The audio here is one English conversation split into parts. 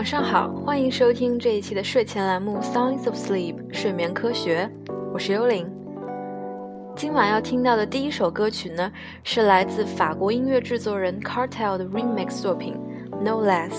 晚上好，欢迎收听这一期的睡前栏目《Science of Sleep》睡眠科学，我是幽灵。今晚要听到的第一首歌曲呢，是来自法国音乐制作人 Cartel 的 Remix 作品《No Less》。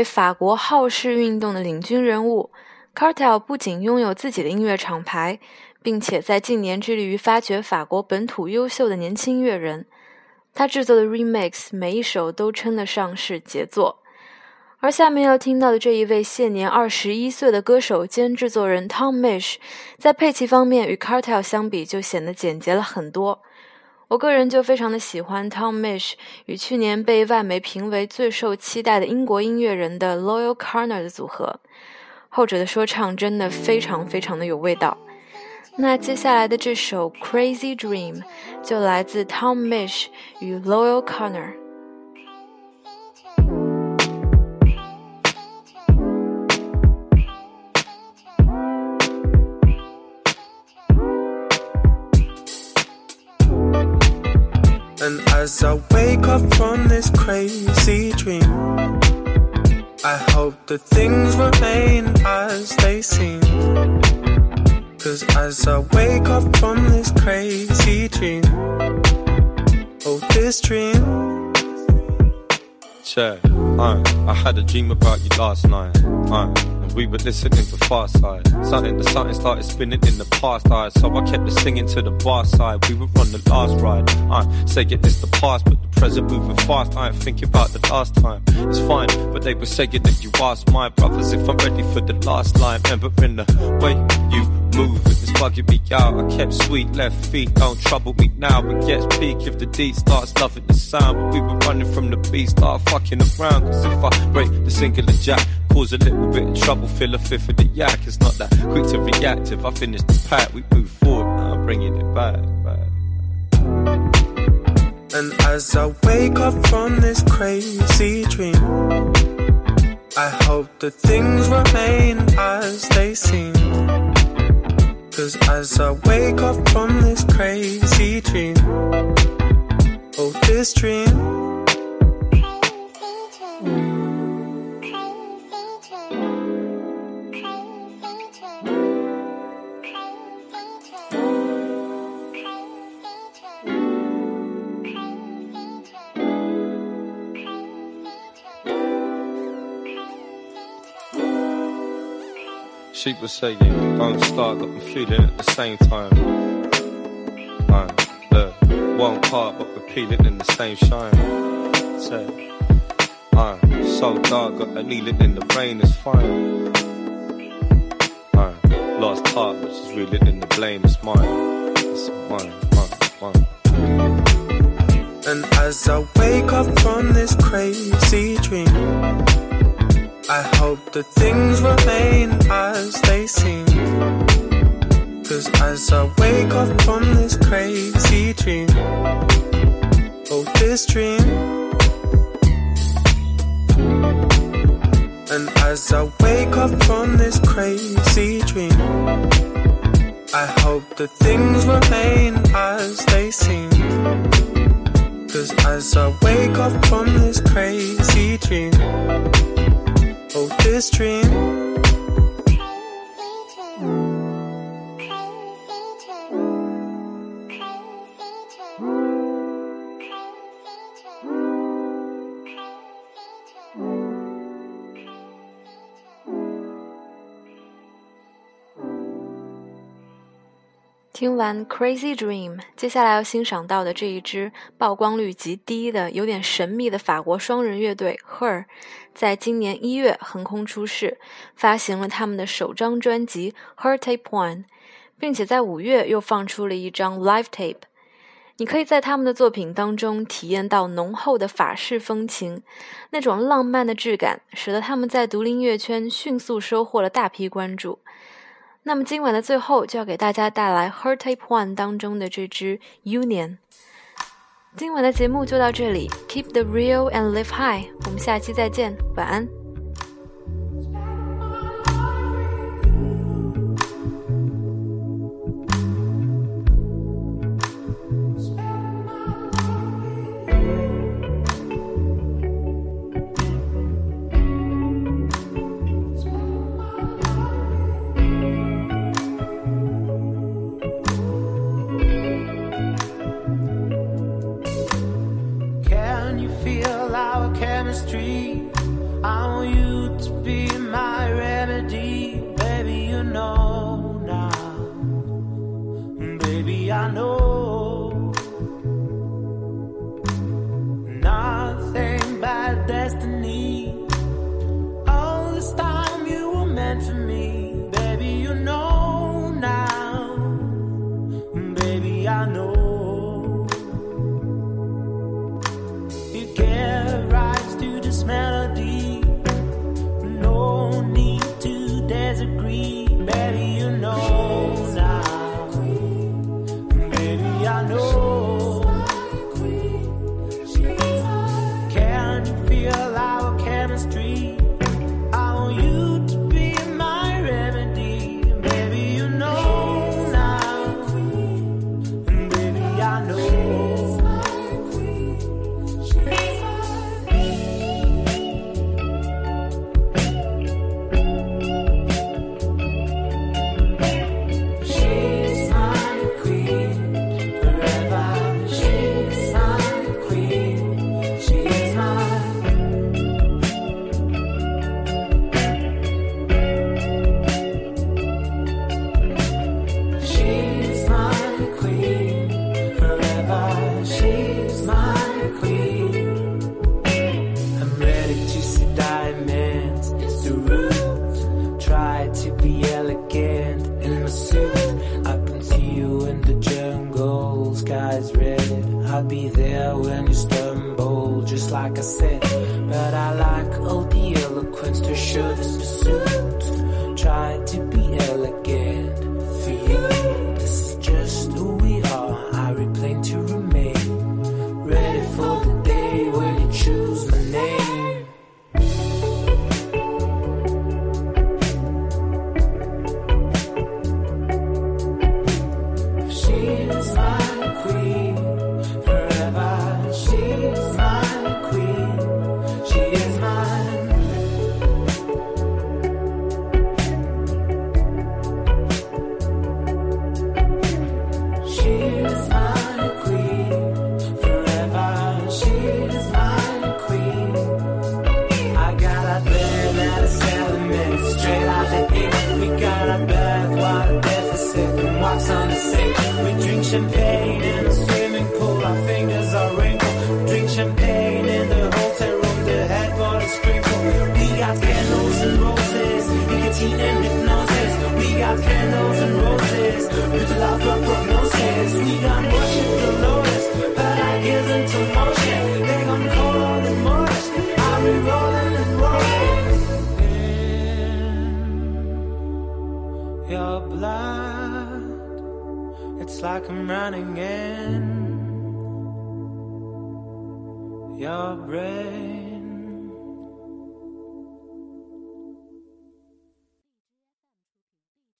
为法国好事运动的领军人物，Cartel 不仅拥有自己的音乐厂牌，并且在近年致力于发掘法国本土优秀的年轻乐人。他制作的 Remix 每一首都称得上是杰作。而下面要听到的这一位现年二十一岁的歌手兼制作人 Tom Mish，在配器方面与 Cartel 相比就显得简洁了很多。我个人就非常的喜欢 Tom Misch 与去年被外媒评为最受期待的英国音乐人的 Loyal Carner 的组合，后者的说唱真的非常非常的有味道。那接下来的这首 Crazy Dream 就来自 Tom Misch 与 Loyal Carner。And as I wake up from this crazy dream, I hope that things remain as they seem. Cause as I wake up from this crazy dream, oh, this dream. Check, uh, I had a dream about you last night. Uh, we were listening to Far Side. Something the something started spinning in the past eye. So I kept it singing to the bar side. We were on the last ride. I say it is the past, but the present moving fast. I ain't thinking about the last time. It's fine, but they were saying that you asked my brothers if I'm ready for the last line. Remembering the way you move, it's bugging me out. I kept sweet left feet, don't trouble me now. It gets peak if the D starts loving the sound. But we were running from the beast, start fucking around. Cause if I break the singular jack, cause a little bit of trouble, fill a fifth of the yak. It's not that quick to react. If I finish the pack, we move forward. Now I'm bringing it back, back. And as I wake up from this crazy dream, I hope that things remain as they seem. Cause as I wake up from this crazy dream, oh, this dream. She was saying, don't start, got me feeling at the same time. Man, look, one part, but repeating in the same shine. Say, uh, so dark, got a needle in the brain, it's fine. Uh, lost heart, but she's reeling in the blame, it's mine. It's mine, mine, mine. And as I wake up from this crazy dream, I hope that things remain as they seem. Cause as I wake up from this crazy dream, oh, this dream. And as I wake up from this crazy dream, I hope that things remain as they seem. Cause as I wake up from this crazy dream, this dream. “听完 Crazy Dream”，接下来要欣赏到的这一支曝光率极低的、有点神秘的法国双人乐队 Her，在今年一月横空出世，发行了他们的首张专辑《Her Tape One》，并且在五月又放出了一张 Live Tape。你可以在他们的作品当中体验到浓厚的法式风情，那种浪漫的质感，使得他们在独立音乐圈迅速收获了大批关注。那么今晚的最后，就要给大家带来《Her Tape One》当中的这支《Union》。今晚的节目就到这里，Keep the real and live high。我们下期再见，晚安。destiny. sure this pursuit. Try to be elegant. out of while deficit walks on the sink. We drink champagne and like I'm running in your brain.